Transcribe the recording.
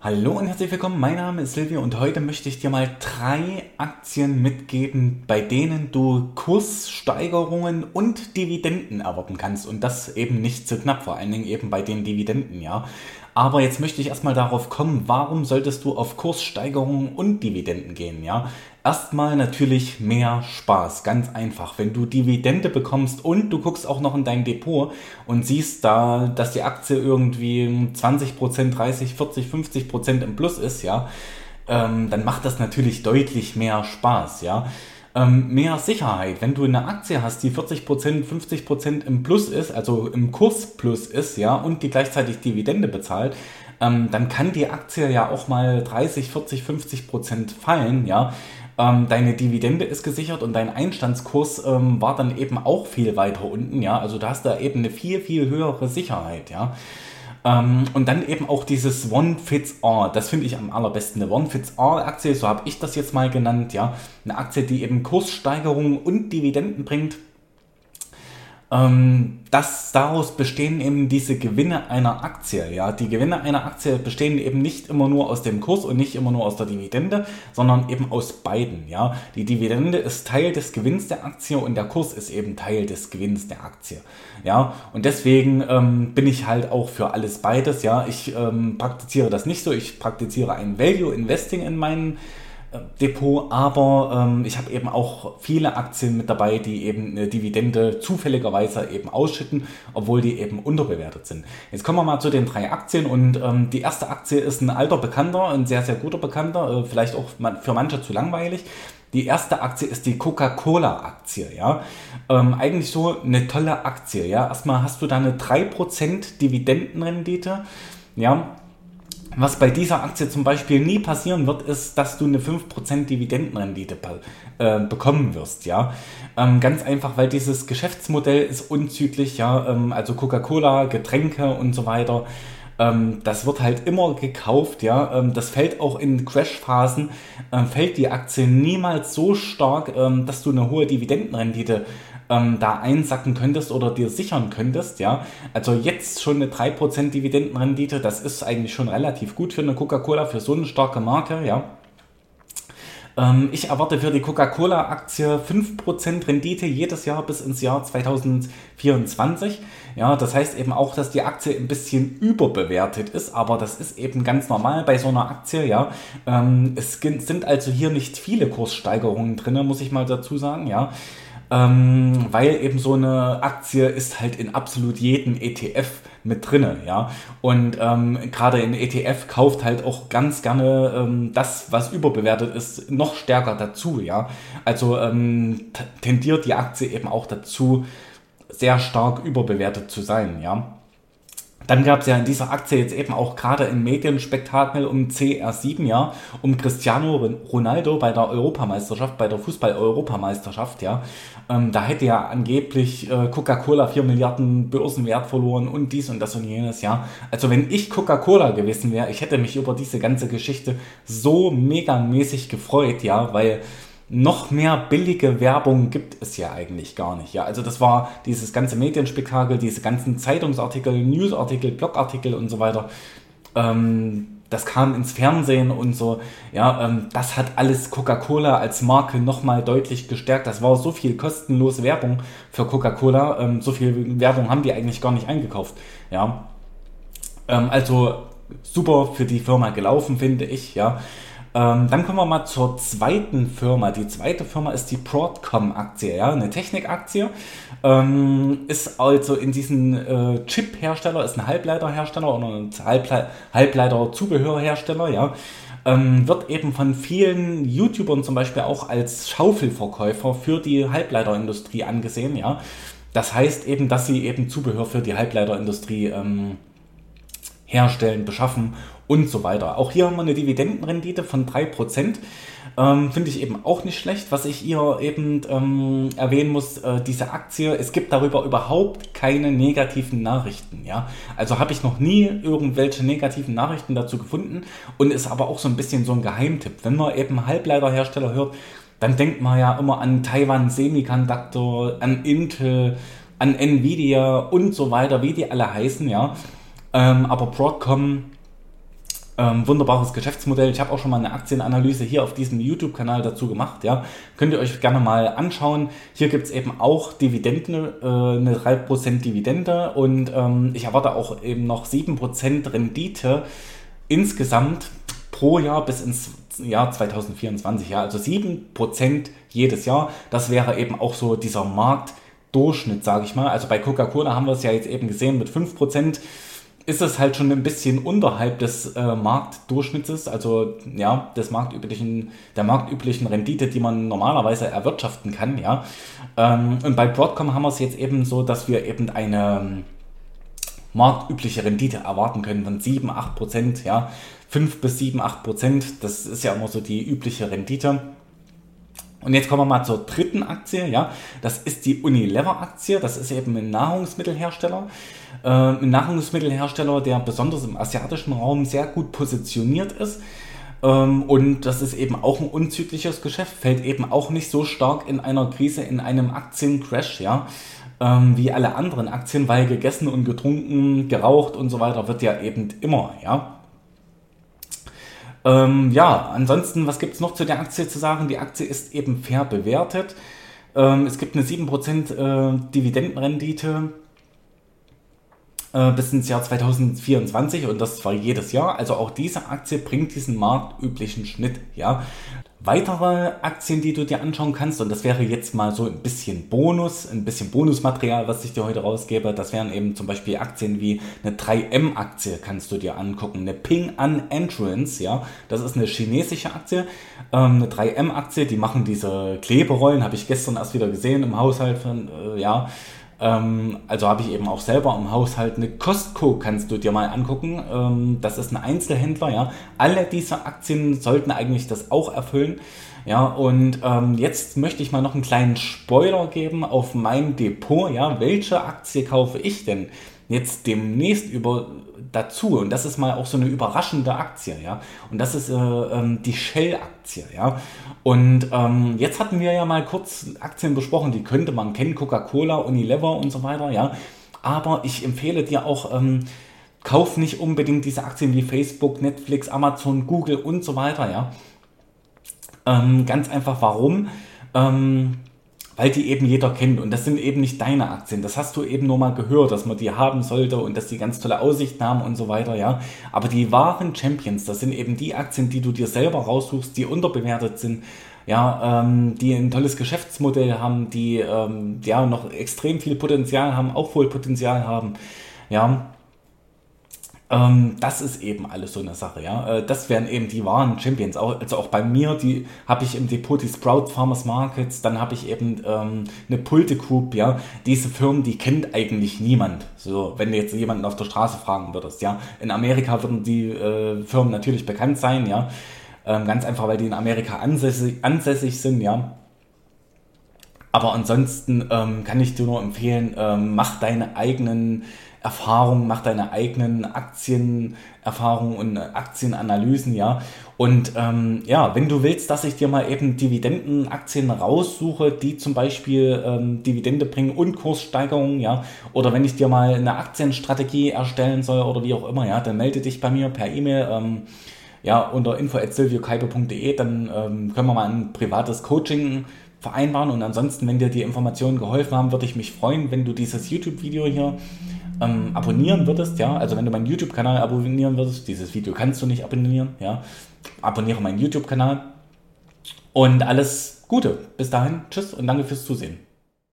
Hallo und herzlich willkommen, mein Name ist Silvia und heute möchte ich dir mal drei Aktien mitgeben, bei denen du Kurssteigerungen und Dividenden erwarten kannst und das eben nicht zu knapp, vor allen Dingen eben bei den Dividenden, ja. Aber jetzt möchte ich erstmal darauf kommen, warum solltest du auf Kurssteigerungen und Dividenden gehen, ja? Erstmal natürlich mehr Spaß, ganz einfach. Wenn du Dividende bekommst und du guckst auch noch in dein Depot und siehst da, dass die Aktie irgendwie 20%, 30, 40, 50% im Plus ist, ja, ähm, dann macht das natürlich deutlich mehr Spaß, ja. Ähm, mehr Sicherheit. Wenn du eine Aktie hast, die 40%, 50% im Plus ist, also im Kurs Plus ist, ja, und die gleichzeitig Dividende bezahlt, ähm, dann kann die Aktie ja auch mal 30, 40, 50% fallen, ja ähm, deine Dividende ist gesichert und dein Einstandskurs ähm, war dann eben auch viel weiter unten, ja. Also da hast du eben eine viel, viel höhere Sicherheit, ja. Ähm, und dann eben auch dieses One Fits All. Das finde ich am allerbesten. Eine One Fits All Aktie, so habe ich das jetzt mal genannt, ja. Eine Aktie, die eben Kurssteigerungen und Dividenden bringt ähm, dass daraus bestehen eben diese Gewinne einer Aktie. Ja, die Gewinne einer Aktie bestehen eben nicht immer nur aus dem Kurs und nicht immer nur aus der Dividende, sondern eben aus beiden. Ja, die Dividende ist Teil des Gewinns der Aktie und der Kurs ist eben Teil des Gewinns der Aktie. Ja, und deswegen ähm, bin ich halt auch für alles beides. Ja, ich ähm, praktiziere das nicht so. Ich praktiziere ein Value Investing in meinen Depot, aber ähm, ich habe eben auch viele Aktien mit dabei, die eben eine Dividende zufälligerweise eben ausschütten, obwohl die eben unterbewertet sind. Jetzt kommen wir mal zu den drei Aktien und ähm, die erste Aktie ist ein alter Bekannter, ein sehr, sehr guter Bekannter, äh, vielleicht auch für manche zu langweilig. Die erste Aktie ist die Coca-Cola-Aktie, ja. Ähm, eigentlich so eine tolle Aktie, ja. Erstmal hast du da eine 3% Dividendenrendite, ja was bei dieser Aktie zum Beispiel nie passieren wird, ist, dass du eine 5% Dividendenrendite äh, bekommen wirst, ja. Ähm, ganz einfach, weil dieses Geschäftsmodell ist unzüglich, ja. Ähm, also Coca-Cola, Getränke und so weiter. Ähm, das wird halt immer gekauft, ja. Ähm, das fällt auch in Crashphasen, ähm, fällt die Aktie niemals so stark, ähm, dass du eine hohe Dividendenrendite ähm, da einsacken könntest oder dir sichern könntest, ja. Also jetzt schon eine 3% Dividendenrendite, das ist eigentlich schon relativ gut für eine Coca-Cola, für so eine starke Marke, ja. Ähm, ich erwarte für die Coca-Cola-Aktie 5% Rendite jedes Jahr bis ins Jahr 2024. Ja, das heißt eben auch, dass die Aktie ein bisschen überbewertet ist, aber das ist eben ganz normal bei so einer Aktie, ja. Ähm, es sind also hier nicht viele Kurssteigerungen drin, muss ich mal dazu sagen, ja ähm, weil eben so eine Aktie ist halt in absolut jedem ETF mit drinne, ja. Und ähm, gerade in ETF kauft halt auch ganz gerne ähm, das, was überbewertet ist, noch stärker dazu, ja. Also ähm, tendiert die Aktie eben auch dazu, sehr stark überbewertet zu sein, ja. Dann gab es ja in dieser Aktie jetzt eben auch gerade ein Medienspektakel um CR7, ja, um Cristiano Ronaldo bei der Europameisterschaft, bei der Fußball-Europameisterschaft, ja. Ähm, da hätte ja angeblich äh, Coca-Cola 4 Milliarden Börsenwert verloren und dies und das und jenes, ja. Also wenn ich Coca-Cola gewesen wäre, ich hätte mich über diese ganze Geschichte so megamäßig gefreut, ja, weil noch mehr billige Werbung gibt es ja eigentlich gar nicht. Ja, also das war dieses ganze Medienspektakel, diese ganzen Zeitungsartikel, Newsartikel, Blogartikel und so weiter. Ähm, das kam ins Fernsehen und so. Ja, ähm, das hat alles Coca-Cola als Marke nochmal deutlich gestärkt. Das war so viel kostenlose Werbung für Coca-Cola. Ähm, so viel Werbung haben die eigentlich gar nicht eingekauft. Ja, ähm, also super für die Firma gelaufen, finde ich. Ja. Ähm, dann kommen wir mal zur zweiten Firma. Die zweite Firma ist die Broadcom-Aktie, ja, eine Technikaktie. Ähm, ist also in diesen äh, Chip-Hersteller, ist ein Halbleiterhersteller oder ein Halble Halbleiter-Zubehörhersteller, ja. Ähm, wird eben von vielen YouTubern zum Beispiel auch als Schaufelverkäufer für die Halbleiterindustrie angesehen, ja. Das heißt eben, dass sie eben Zubehör für die Halbleiterindustrie ähm, herstellen, beschaffen und so weiter. Auch hier haben wir eine Dividendenrendite von 3%. Ähm, Finde ich eben auch nicht schlecht. Was ich hier eben ähm, erwähnen muss, äh, diese Aktie, es gibt darüber überhaupt keine negativen Nachrichten. Ja? Also habe ich noch nie irgendwelche negativen Nachrichten dazu gefunden und ist aber auch so ein bisschen so ein Geheimtipp. Wenn man eben Halbleiterhersteller hört, dann denkt man ja immer an Taiwan Semiconductor, an Intel, an Nvidia und so weiter, wie die alle heißen, ja. Ähm, aber Broadcom Ähm, wunderbares Geschäftsmodell. Ich habe auch schon mal eine Aktienanalyse hier auf diesem YouTube-Kanal dazu gemacht. Ja, könnt ihr euch gerne mal anschauen. Hier gibt es eben auch Dividenden, äh, eine 3% Dividende und ähm, ich erwarte auch eben noch 7% Rendite insgesamt pro Jahr bis ins Jahr 2024. Ja, also 7% jedes Jahr. Das wäre eben auch so dieser Marktdurchschnitt, sage ich mal. Also bei Coca-Cola haben wir es ja jetzt eben gesehen mit 5% ist es halt schon ein bisschen unterhalb des äh, Marktdurchschnittes, also ja, des marktüblichen, der marktüblichen Rendite, die man normalerweise erwirtschaften kann, ja. Ähm, und bei Broadcom haben wir es jetzt eben so, dass wir eben eine ähm, marktübliche Rendite erwarten können von 7, 8 Prozent, ja. 5 bis 7, 8 Prozent, das ist ja immer so die übliche Rendite. Und jetzt kommen wir mal zur dritten Aktie, ja. Das ist die Unilever-Aktie. Das ist eben ein Nahrungsmittelhersteller. Äh, ein Nahrungsmittelhersteller, der besonders im asiatischen Raum sehr gut positioniert ist. Ähm, und das ist eben auch ein unzügliches Geschäft, fällt eben auch nicht so stark in einer Krise, in einem Aktiencrash, ja, ähm, wie alle anderen Aktien, weil gegessen und getrunken, geraucht und so weiter wird ja eben immer, ja. Ähm, ja, ansonsten, was gibt es noch zu der Aktie zu sagen? Die Aktie ist eben fair bewertet. Ähm, es gibt eine 7% äh, Dividendenrendite äh, bis ins Jahr 2024 und das zwar jedes Jahr. Also auch diese Aktie bringt diesen marktüblichen Schnitt. Ja, weitere Aktien, die du dir anschauen kannst, und das wäre jetzt mal so ein bisschen Bonus, ein bisschen Bonusmaterial, was ich dir heute rausgebe, das wären eben zum Beispiel Aktien wie eine 3M-Aktie, kannst du dir angucken, eine Ping An Entrance, ja, das ist eine chinesische Aktie, ähm, eine 3M-Aktie, die machen diese Kleberollen, habe ich gestern erst wieder gesehen im Haushalt von, äh, ja, ähm, also habe ich eben auch selber im Haushalt eine Costco, kannst du dir mal angucken. Ähm, das ist ein Einzelhändler, ja. Alle diese Aktien sollten eigentlich das auch erfüllen. Ja, und ähm, jetzt möchte ich mal noch einen kleinen Spoiler geben auf mein Depot. Ja, welche Aktie kaufe ich denn? Jetzt demnächst über dazu und das ist mal auch so eine überraschende Aktie, ja. Und das ist äh, ähm, die Shell-Aktie, ja. Und ähm, jetzt hatten wir ja mal kurz Aktien besprochen, die könnte man kennen, Coca-Cola, Unilever und so weiter, ja. Aber ich empfehle dir auch, ähm, kauf nicht unbedingt diese Aktien wie Facebook, Netflix, Amazon, Google und so weiter, ja. Ähm, ganz einfach, warum? Ähm, weil die eben jeder kennt und das sind eben nicht deine Aktien. Das hast du eben nur mal gehört, dass man die haben sollte und dass die ganz tolle Aussichten haben und so weiter, ja. Aber die wahren Champions, das sind eben die Aktien, die du dir selber raussuchst, die unterbewertet sind, ja, ähm, die ein tolles Geschäftsmodell haben, die ähm, ja noch extrem viel Potenzial haben, Aufholpotenzial haben, ja. Ähm, das ist eben alles so eine Sache, ja. Äh, das wären eben die wahren Champions. Auch, also auch bei mir, die habe ich im Depot die Sprout Farmers Markets, dann habe ich eben ähm, eine Pulte Group, ja. Diese Firmen, die kennt eigentlich niemand. So, wenn du jetzt jemanden auf der Straße fragen würdest, ja. In Amerika würden die äh, Firmen natürlich bekannt sein, ja. Ähm, ganz einfach, weil die in Amerika ansässig, ansässig sind, ja. Aber ansonsten ähm, kann ich dir nur empfehlen, ähm, mach deine eigenen Erfahrungen, mach deine eigenen Aktienerfahrungen und Aktienanalysen, ja. Und ähm, ja, wenn du willst, dass ich dir mal eben Dividendenaktien raussuche, die zum Beispiel ähm, Dividende bringen und Kurssteigerungen, ja, oder wenn ich dir mal eine Aktienstrategie erstellen soll oder wie auch immer, ja, dann melde dich bei mir per E-Mail. Ähm, ja, unter info.silviokaibe.de, dann ähm, können wir mal ein privates Coaching vereinbaren. Und ansonsten, wenn dir die Informationen geholfen haben, würde ich mich freuen, wenn du dieses YouTube-Video hier ähm, abonnieren würdest, ja, also wenn du meinen YouTube-Kanal abonnieren würdest, dieses Video kannst du nicht abonnieren, ja, abonniere meinen YouTube-Kanal und alles Gute. Bis dahin, tschüss und danke fürs Zusehen.